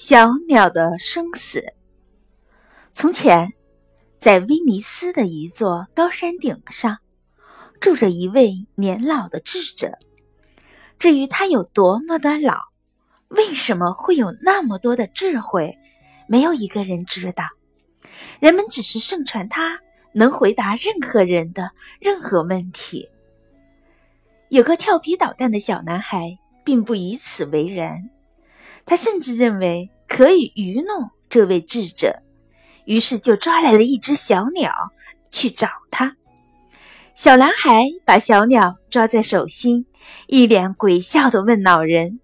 小鸟的生死。从前，在威尼斯的一座高山顶上，住着一位年老的智者。至于他有多么的老，为什么会有那么多的智慧，没有一个人知道。人们只是盛传他能回答任何人的任何问题。有个调皮捣蛋的小男孩，并不以此为然。他甚至认为可以愚弄这位智者，于是就抓来了一只小鸟去找他。小男孩把小鸟抓在手心，一脸鬼笑的问老人：“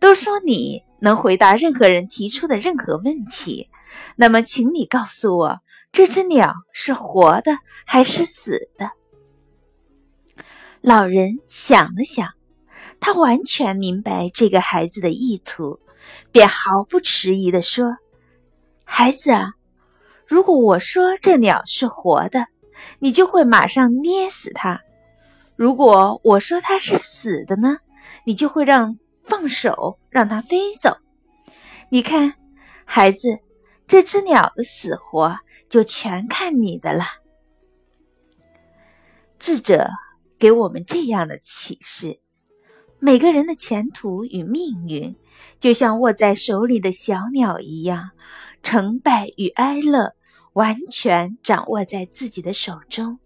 都说你能回答任何人提出的任何问题，那么，请你告诉我，这只鸟是活的还是死的？”老人想了想，他完全明白这个孩子的意图。便毫不迟疑地说：“孩子啊，如果我说这鸟是活的，你就会马上捏死它；如果我说它是死的呢，你就会让放手让它飞走。你看，孩子，这只鸟的死活就全看你的了。”智者给我们这样的启示。每个人的前途与命运，就像握在手里的小鸟一样，成败与哀乐完全掌握在自己的手中。